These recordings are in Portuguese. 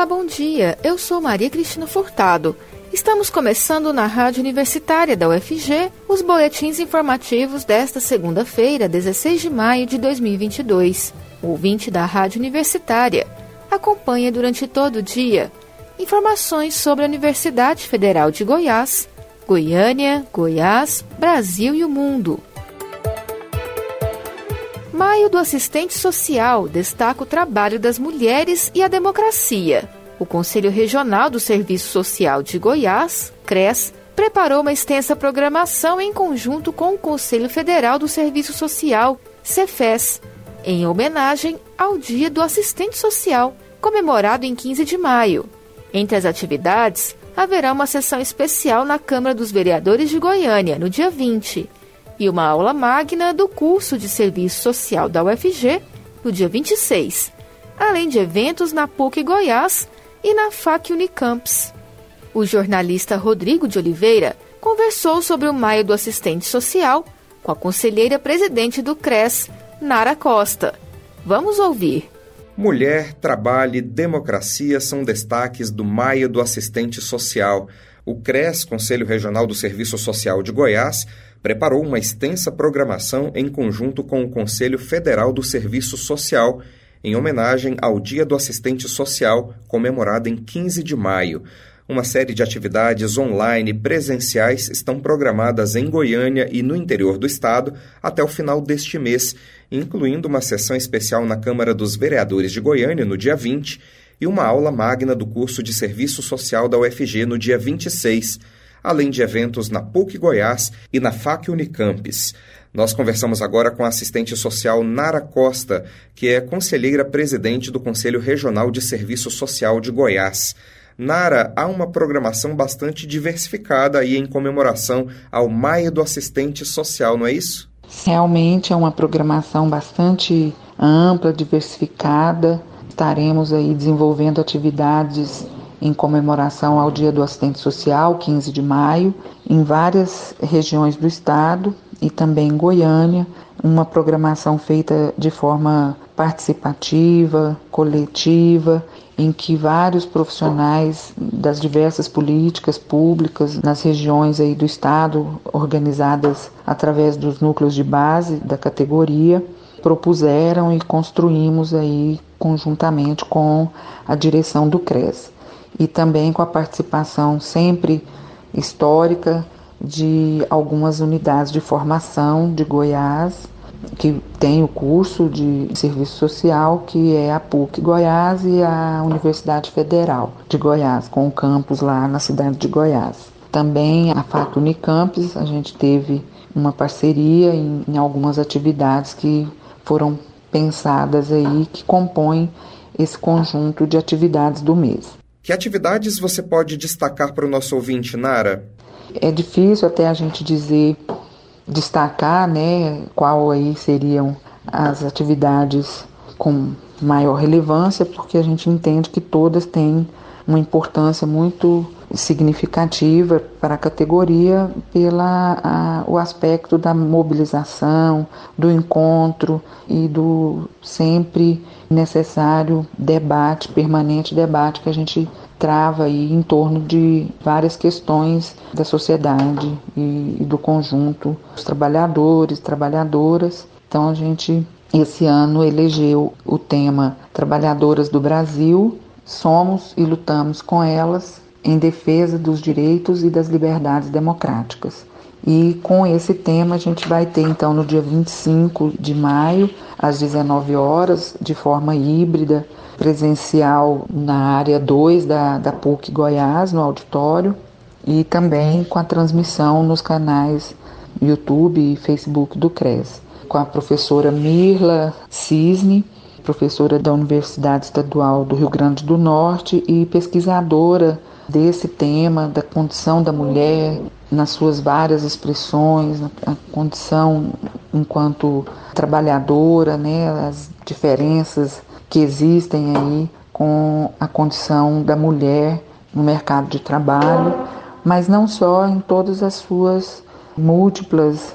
Olá, bom dia. Eu sou Maria Cristina Furtado. Estamos começando na Rádio Universitária da UFG os boletins informativos desta segunda-feira, 16 de maio de 2022. O ouvinte da Rádio Universitária acompanha durante todo o dia informações sobre a Universidade Federal de Goiás, Goiânia, Goiás, Brasil e o mundo. Maio do Assistente Social destaca o trabalho das mulheres e a democracia. O Conselho Regional do Serviço Social de Goiás, CRES, preparou uma extensa programação em conjunto com o Conselho Federal do Serviço Social, CEFES, em homenagem ao Dia do Assistente Social, comemorado em 15 de maio. Entre as atividades, haverá uma sessão especial na Câmara dos Vereadores de Goiânia, no dia 20 e uma aula magna do curso de Serviço Social da UFG no dia 26, além de eventos na PUC Goiás e na FAC Unicamps. O jornalista Rodrigo de Oliveira conversou sobre o Maio do Assistente Social com a conselheira presidente do CRES, Nara Costa. Vamos ouvir. Mulher, trabalho e democracia são destaques do Maio do Assistente Social. O CRES, Conselho Regional do Serviço Social de Goiás, preparou uma extensa programação em conjunto com o Conselho Federal do Serviço Social, em homenagem ao Dia do Assistente Social, comemorado em 15 de maio. Uma série de atividades online presenciais estão programadas em Goiânia e no interior do estado até o final deste mês, incluindo uma sessão especial na Câmara dos Vereadores de Goiânia no dia 20 e uma aula magna do curso de Serviço Social da UFG no dia 26 além de eventos na PUC Goiás e na FAC Unicampes. Nós conversamos agora com a assistente social Nara Costa, que é conselheira presidente do Conselho Regional de Serviço Social de Goiás. Nara, há uma programação bastante diversificada aí em comemoração ao Maio do Assistente Social, não é isso? Realmente é uma programação bastante ampla, diversificada. Estaremos aí desenvolvendo atividades em comemoração ao Dia do Assistente Social, 15 de maio, em várias regiões do estado e também em Goiânia, uma programação feita de forma participativa, coletiva, em que vários profissionais das diversas políticas públicas nas regiões aí do estado, organizadas através dos núcleos de base da categoria, propuseram e construímos aí conjuntamente com a direção do CRES e também com a participação sempre histórica de algumas unidades de formação de Goiás, que tem o curso de serviço social, que é a PUC Goiás e a Universidade Federal de Goiás, com o campus lá na cidade de Goiás. Também a FAC Unicampus, a gente teve uma parceria em, em algumas atividades que foram pensadas aí, que compõem esse conjunto de atividades do mês. Que atividades você pode destacar para o nosso ouvinte, Nara? É difícil até a gente dizer, destacar, né, qual aí seriam as atividades com maior relevância, porque a gente entende que todas têm uma importância muito significativa para a categoria pela a, o aspecto da mobilização, do encontro e do sempre necessário debate, permanente debate que a gente trava aí em torno de várias questões da sociedade e, e do conjunto, os trabalhadores, trabalhadoras. Então a gente esse ano elegeu o tema Trabalhadoras do Brasil, somos e lutamos com elas em defesa dos direitos e das liberdades democráticas. E com esse tema a gente vai ter então no dia 25 de maio, às 19 horas, de forma híbrida, presencial na área 2 da, da PUC Goiás, no auditório, e também com a transmissão nos canais YouTube e Facebook do CRES, com a professora Mirla Cisne, professora da Universidade Estadual do Rio Grande do Norte e pesquisadora desse tema da condição da mulher nas suas várias expressões, a condição enquanto trabalhadora, né, as diferenças que existem aí com a condição da mulher no mercado de trabalho, mas não só em todas as suas múltiplas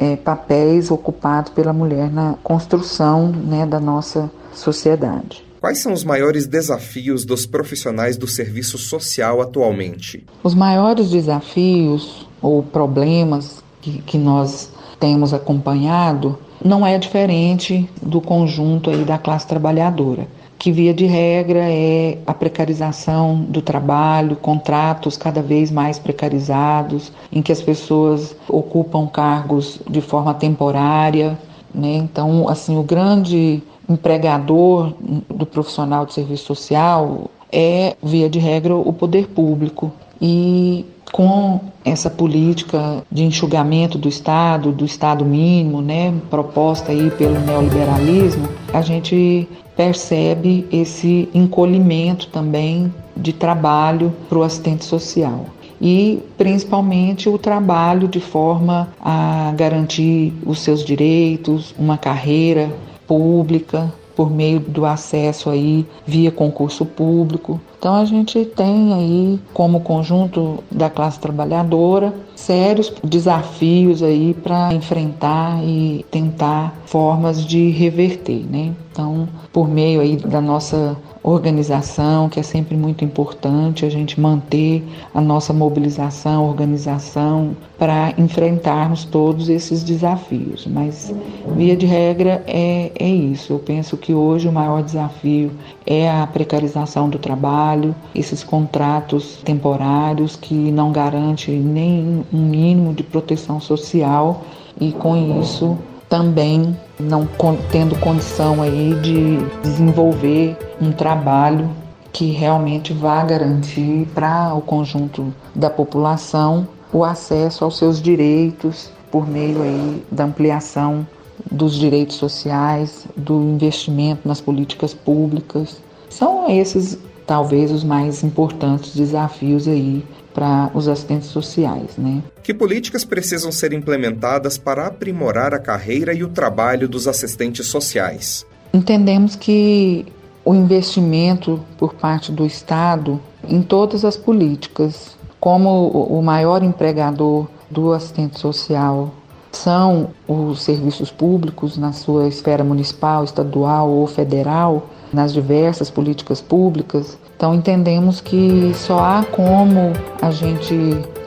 é, papéis ocupados pela mulher na construção né, da nossa sociedade. Quais são os maiores desafios dos profissionais do serviço social atualmente? Os maiores desafios ou problemas que, que nós temos acompanhado não é diferente do conjunto aí da classe trabalhadora que via de regra é a precarização do trabalho, contratos cada vez mais precarizados, em que as pessoas ocupam cargos de forma temporária, né? Então, assim, o grande empregador do profissional de serviço social é, via de regra, o poder público. E com essa política de enxugamento do Estado, do Estado mínimo, né, proposta aí pelo neoliberalismo, a gente percebe esse encolhimento também de trabalho para o assistente social e principalmente o trabalho de forma a garantir os seus direitos, uma carreira pública por meio do acesso aí via concurso público. Então a gente tem aí como conjunto da classe trabalhadora sérios desafios aí para enfrentar e tentar formas de reverter, né? Então, por meio aí da nossa organização, que é sempre muito importante a gente manter a nossa mobilização, organização para enfrentarmos todos esses desafios. Mas, via de regra, é, é isso. Eu penso que hoje o maior desafio é a precarização do trabalho, esses contratos temporários que não garantem nem um mínimo de proteção social e, com isso, também não tendo condição aí de desenvolver um trabalho que realmente vá garantir para o conjunto da população o acesso aos seus direitos por meio aí da ampliação dos direitos sociais, do investimento nas políticas públicas. São esses talvez os mais importantes desafios aí para os assistentes sociais, né? Que políticas precisam ser implementadas para aprimorar a carreira e o trabalho dos assistentes sociais? Entendemos que o investimento por parte do Estado em todas as políticas, como o maior empregador do assistente social são os serviços públicos na sua esfera municipal, estadual ou federal, nas diversas políticas públicas, então entendemos que só há como a gente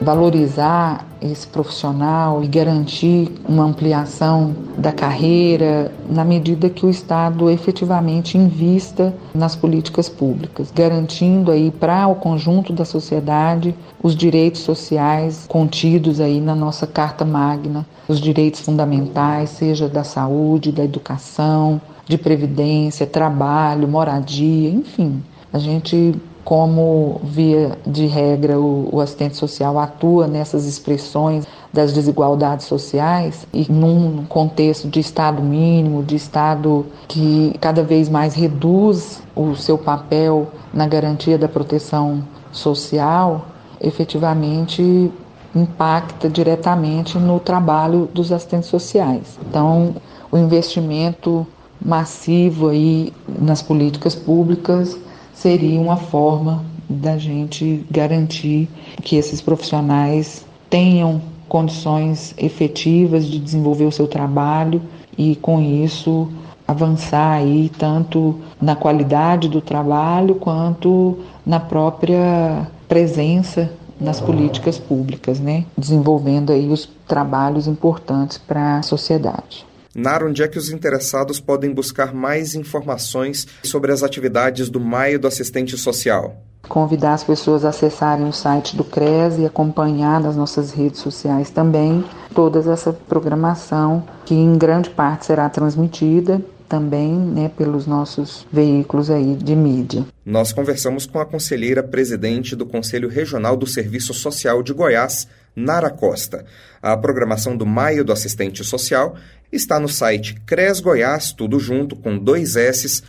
valorizar esse profissional e garantir uma ampliação da carreira na medida que o Estado efetivamente invista nas políticas públicas, garantindo aí para o conjunto da sociedade os direitos sociais contidos aí na nossa Carta Magna, os direitos fundamentais, seja da saúde, da educação, de previdência, trabalho, moradia, enfim. A gente, como via de regra, o, o assistente social atua nessas expressões das desigualdades sociais e num contexto de Estado mínimo, de Estado que cada vez mais reduz o seu papel na garantia da proteção social, efetivamente impacta diretamente no trabalho dos assistentes sociais. Então, o investimento massivo aí nas políticas públicas seria uma forma da gente garantir que esses profissionais tenham condições efetivas de desenvolver o seu trabalho e com isso avançar aí tanto na qualidade do trabalho quanto na própria presença nas políticas públicas, né? Desenvolvendo aí os trabalhos importantes para a sociedade. Nara, onde é que os interessados podem buscar mais informações sobre as atividades do Maio do Assistente Social? Convidar as pessoas a acessarem o site do CRES e acompanhar nas nossas redes sociais também toda essa programação que em grande parte será transmitida também né, pelos nossos veículos aí de mídia. Nós conversamos com a conselheira presidente do Conselho Regional do Serviço Social de Goiás, Nara Costa. A programação do Maio do Assistente Social está no site cresgoiás, tudo junto, com dois s.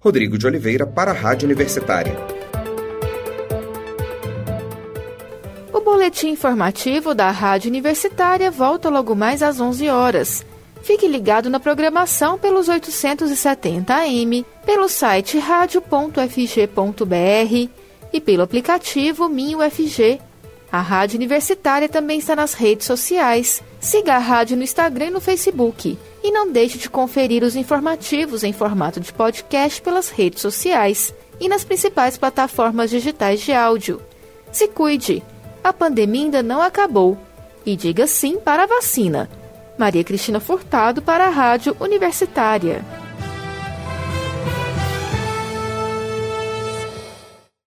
Rodrigo de Oliveira para a Rádio Universitária. O boletim informativo da Rádio Universitária volta logo mais às 11 horas. Fique ligado na programação pelos 870 AM, pelo site radio.fg.br e pelo aplicativo MinUFG. A Rádio Universitária também está nas redes sociais. Siga a rádio no Instagram e no Facebook. E não deixe de conferir os informativos em formato de podcast pelas redes sociais e nas principais plataformas digitais de áudio. Se cuide, a pandemia ainda não acabou. E diga sim para a vacina. Maria Cristina Furtado para a Rádio Universitária.